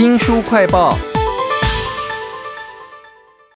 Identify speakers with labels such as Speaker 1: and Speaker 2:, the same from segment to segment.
Speaker 1: 新书快报。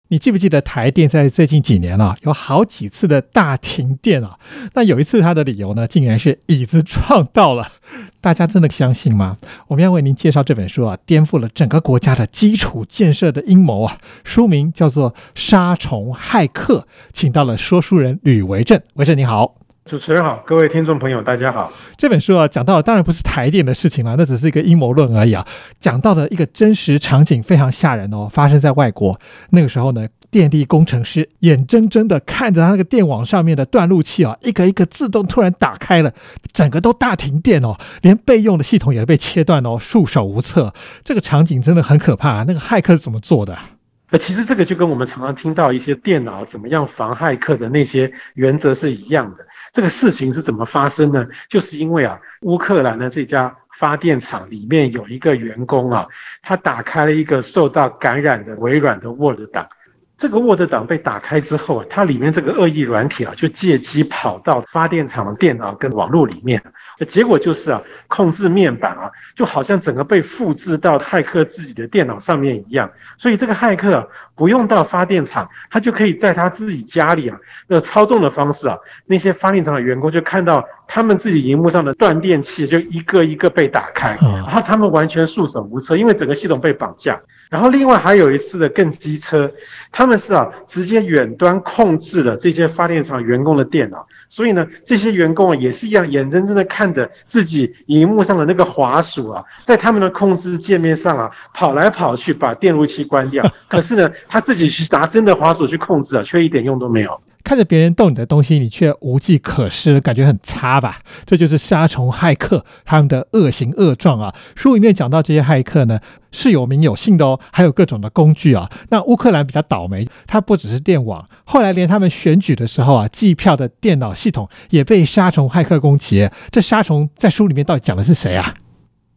Speaker 2: 你记不记得台电在最近几年啊，有好几次的大停电啊？那有一次它的理由呢，竟然是椅子撞到了。大家真的相信吗？我们要为您介绍这本书啊，颠覆了整个国家的基础建设的阴谋啊！书名叫做《杀虫骇客》，请到了说书人吕维正。维正你好。
Speaker 3: 主持人好，各位听众朋友，大家好。
Speaker 2: 这本书啊，讲到的当然不是台电的事情了，那只是一个阴谋论而已啊。讲到的一个真实场景非常吓人哦，发生在外国。那个时候呢，电力工程师眼睁睁的看着他那个电网上面的断路器啊，一个一个自动突然打开了，整个都大停电哦，连备用的系统也被切断哦，束手无策。这个场景真的很可怕。那个骇客是怎么做的？
Speaker 3: 其实这个就跟我们常常听到一些电脑怎么样防骇客的那些原则是一样的。这个事情是怎么发生呢？就是因为啊，乌克兰的这家发电厂里面有一个员工啊，他打开了一个受到感染的微软的 Word 档。这个 Word 档被打开之后啊，它里面这个恶意软体啊，就借机跑到发电厂的电脑跟网络里面。结果就是啊，控制面板啊，就好像整个被复制到骇客自己的电脑上面一样。所以这个骇客不用到发电厂，他就可以在他自己家里啊，那操纵的方式啊，那些发电厂的员工就看到。他们自己荧幕上的断电器就一个一个被打开，然后他们完全束手无策，因为整个系统被绑架。然后另外还有一次的更机车，他们是啊直接远端控制了这些发电厂员工的电脑，所以呢这些员工啊也是一样眼睁睁的看着自己荧幕上的那个滑鼠啊，在他们的控制界面上啊跑来跑去把电路器关掉，可是呢他自己去拿真的滑鼠去控制啊，却一点用都没有。
Speaker 2: 看着别人动你的东西，你却无计可施，感觉很差吧？这就是杀虫骇客他们的恶行恶状啊！书里面讲到这些骇客呢是有名有姓的哦，还有各种的工具啊。那乌克兰比较倒霉，它不只是电网，后来连他们选举的时候啊，计票的电脑系统也被杀虫骇客攻击。这杀虫在书里面到底讲的是谁啊？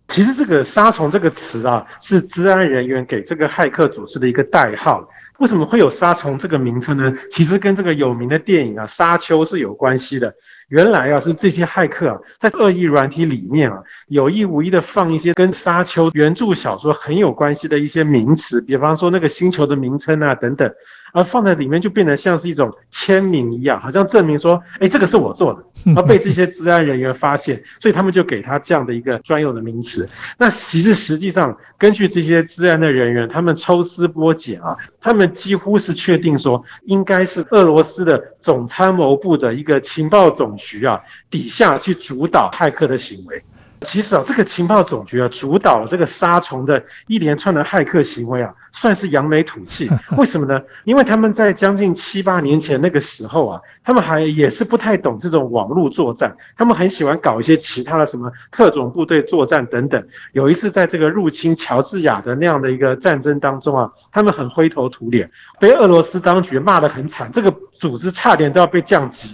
Speaker 3: 其实这个“杀虫”这个词啊，是治安人员给这个骇客组织的一个代号。为什么会有“沙虫”这个名称呢？其实跟这个有名的电影啊《沙丘》是有关系的。原来啊，是这些骇客啊，在恶意软体里面啊，有意无意的放一些跟《沙丘》原著小说很有关系的一些名词，比方说那个星球的名称啊等等。而放在里面就变得像是一种签名一样，好像证明说，哎，这个是我做的，而被这些治安人员发现，所以他们就给他这样的一个专有的名词。那其实实际上，根据这些治安的人员，他们抽丝剥茧啊，他们几乎是确定说，应该是俄罗斯的总参谋部的一个情报总局啊底下去主导骇客的行为。其实啊，这个情报总局啊，主导了这个杀虫的一连串的骇客行为啊，算是扬眉吐气。为什么呢？因为他们在将近七八年前那个时候啊，他们还也是不太懂这种网络作战，他们很喜欢搞一些其他的什么特种部队作战等等。有一次在这个入侵乔治亚的那样的一个战争当中啊，他们很灰头土脸，被俄罗斯当局骂得很惨，这个组织差点都要被降级。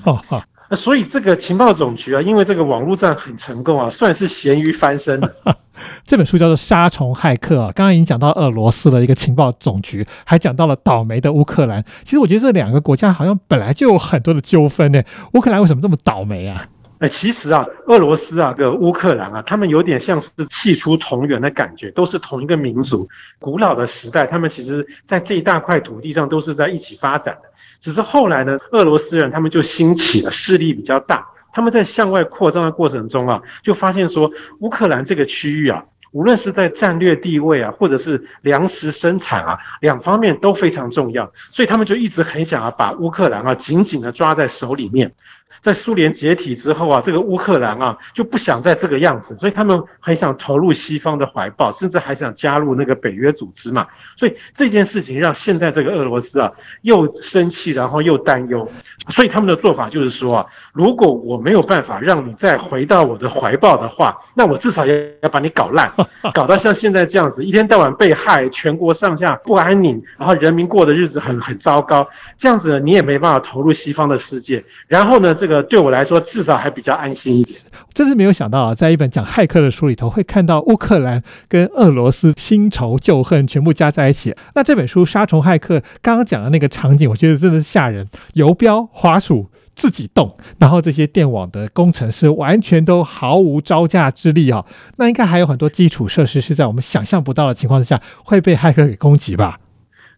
Speaker 3: 所以这个情报总局啊，因为这个网络战很成功啊，算是咸鱼翻身。
Speaker 2: 这本书叫做《杀虫骇客》啊，刚刚已经讲到俄罗斯的一个情报总局，还讲到了倒霉的乌克兰。其实我觉得这两个国家好像本来就有很多的纠纷呢。乌克兰为什么这么倒霉啊？
Speaker 3: 其实啊，俄罗斯啊，跟乌克兰啊，他们有点像是系出同源的感觉，都是同一个民族。古老的时代，他们其实在这一大块土地上都是在一起发展的。只是后来呢，俄罗斯人他们就兴起了，势力比较大。他们在向外扩张的过程中啊，就发现说，乌克兰这个区域啊，无论是在战略地位啊，或者是粮食生产啊，两方面都非常重要。所以他们就一直很想要把乌克兰啊紧紧的抓在手里面。在苏联解体之后啊，这个乌克兰啊就不想再这个样子，所以他们很想投入西方的怀抱，甚至还想加入那个北约组织嘛。所以这件事情让现在这个俄罗斯啊又生气，然后又担忧。所以他们的做法就是说啊，如果我没有办法让你再回到我的怀抱的话，那我至少要要把你搞烂，搞到像现在这样子，一天到晚被害，全国上下不安宁，然后人民过的日子很很糟糕，这样子你也没办法投入西方的世界。然后呢，这个。对我来说至少还比较安心一点。
Speaker 2: 真是没有想到啊，在一本讲骇客的书里头，会看到乌克兰跟俄罗斯新仇旧恨全部加在一起。那这本书《杀虫骇客》刚刚讲的那个场景，我觉得真的是吓人。游标、滑鼠、自己动，然后这些电网的工程师完全都毫无招架之力啊！那应该还有很多基础设施是在我们想象不到的情况之下会被骇客给攻击吧？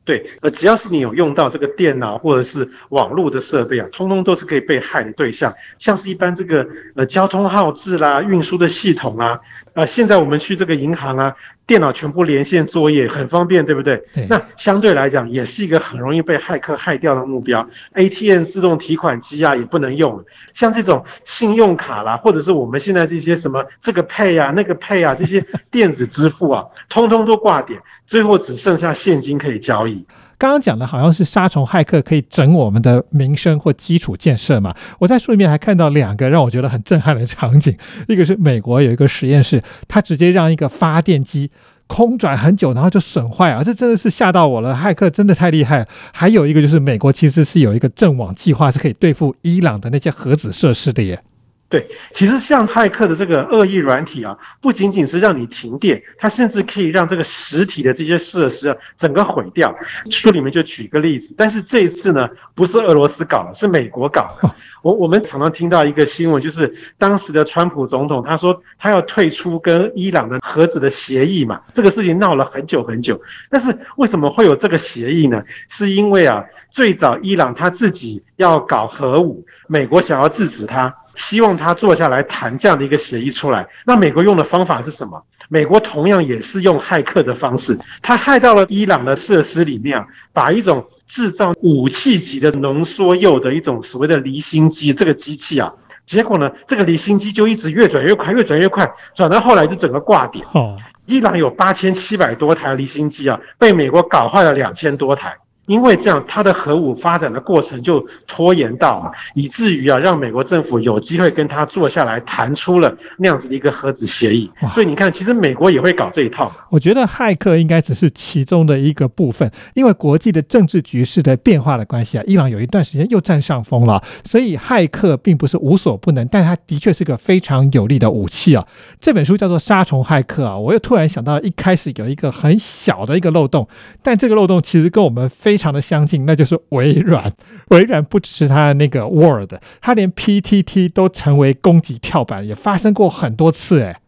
Speaker 3: 对，呃，只要是你有用到这个电脑或者是网络的设备啊，通通都是可以被害的对象。像是一般这个呃交通号志啦、运输的系统啊，呃，现在我们去这个银行啊。电脑全部连线作业很方便，对不对？那相对来讲也是一个很容易被骇客害掉的目标。ATM 自动提款机啊也不能用，像这种信用卡啦，或者是我们现在这些什么这个 Pay 啊、那个 Pay 啊这些电子支付啊，通通都挂点，最后只剩下现金可以交易。
Speaker 2: 刚刚讲的好像是杀虫骇客可以整我们的民生或基础建设嘛？我在书里面还看到两个让我觉得很震撼的场景，一个是美国有一个实验室，他直接让一个发电机空转很久，然后就损坏啊，这真的是吓到我了。骇客真的太厉害。还有一个就是美国其实是有一个阵网计划，是可以对付伊朗的那些核子设施的耶。
Speaker 3: 对，其实像骇客的这个恶意软体啊，不仅仅是让你停电，它甚至可以让这个实体的这些设施啊整个毁掉。书里面就举一个例子，但是这一次呢，不是俄罗斯搞的，是美国搞的。我我们常常听到一个新闻，就是当时的川普总统他说他要退出跟伊朗的核子的协议嘛，这个事情闹了很久很久。但是为什么会有这个协议呢？是因为啊，最早伊朗他自己要搞核武，美国想要制止他。希望他坐下来谈这样的一个协议出来。那美国用的方法是什么？美国同样也是用骇客的方式，他害到了伊朗的设施里面，把一种制造武器级的浓缩铀的一种所谓的离心机这个机器啊，结果呢，这个离心机就一直越转越快，越转越快，转到后来就整个挂点。哦，伊朗有八千七百多台离心机啊，被美国搞坏了两千多台。因为这样，它的核武发展的过程就拖延到，以至于啊，让美国政府有机会跟他坐下来谈出了那样子的一个核子协议。所以你看，其实美国也会搞这一套。
Speaker 2: 我觉得骇客应该只是其中的一个部分，因为国际的政治局势的变化的关系啊，伊朗有一段时间又占上风了，所以骇客并不是无所不能，但它的确是个非常有力的武器啊。这本书叫做《杀虫骇客》啊，我又突然想到，一开始有一个很小的一个漏洞，但这个漏洞其实跟我们非。非常的相近，那就是微软。微软不只是它的那个 Word，它连 PTT 都成为攻击跳板，也发生过很多次。哎，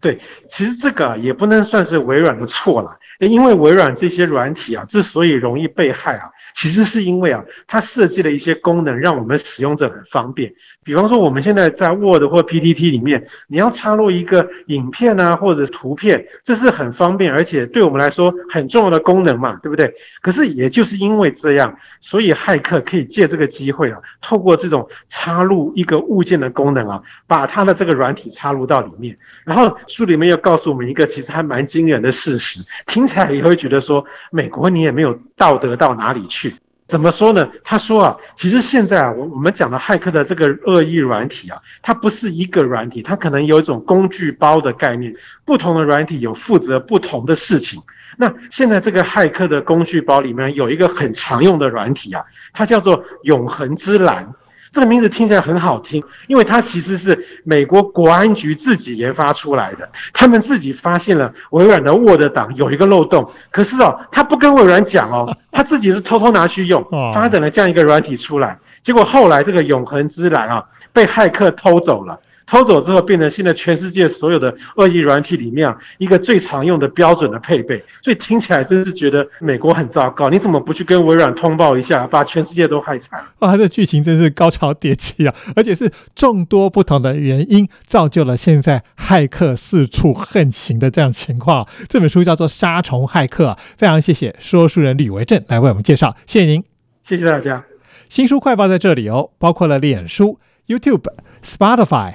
Speaker 3: 对，其实这个也不能算是微软的错了，因为微软这些软体啊，之所以容易被害啊。其实是因为啊，它设计了一些功能，让我们使用者很方便。比方说，我们现在在 Word 或 PPT 里面，你要插入一个影片啊，或者图片，这是很方便，而且对我们来说很重要的功能嘛，对不对？可是也就是因为这样，所以骇客可以借这个机会啊，透过这种插入一个物件的功能啊，把它的这个软体插入到里面。然后书里面又告诉我们一个其实还蛮惊人的事实，听起来也会觉得说，美国你也没有道德到哪里去。怎么说呢？他说啊，其实现在啊，我我们讲的骇客的这个恶意软体啊，它不是一个软体，它可能有一种工具包的概念，不同的软体有负责不同的事情。那现在这个骇客的工具包里面有一个很常用的软体啊，它叫做永恒之蓝。这个名字听起来很好听，因为它其实是美国国安局自己研发出来的。他们自己发现了微软的 Word 档有一个漏洞，可是哦，他不跟微软讲哦，他自己是偷偷拿去用，发展了这样一个软体出来。结果后来这个永恒之蓝啊，被骇客偷走了。偷走之后，变成现在全世界所有的恶意软体里面一个最常用的标准的配备，所以听起来真是觉得美国很糟糕。你怎么不去跟微软通报一下，把全世界都害惨？
Speaker 2: 哇，这剧情真是高潮迭起啊！而且是众多不同的原因造就了现在骇客四处横行的这样情况。这本书叫做《杀虫骇客》，非常谢谢说书人李维正来为我们介绍，谢谢您，
Speaker 3: 谢谢大家。
Speaker 2: 新书快报在这里哦，包括了脸书、YouTube、Spotify。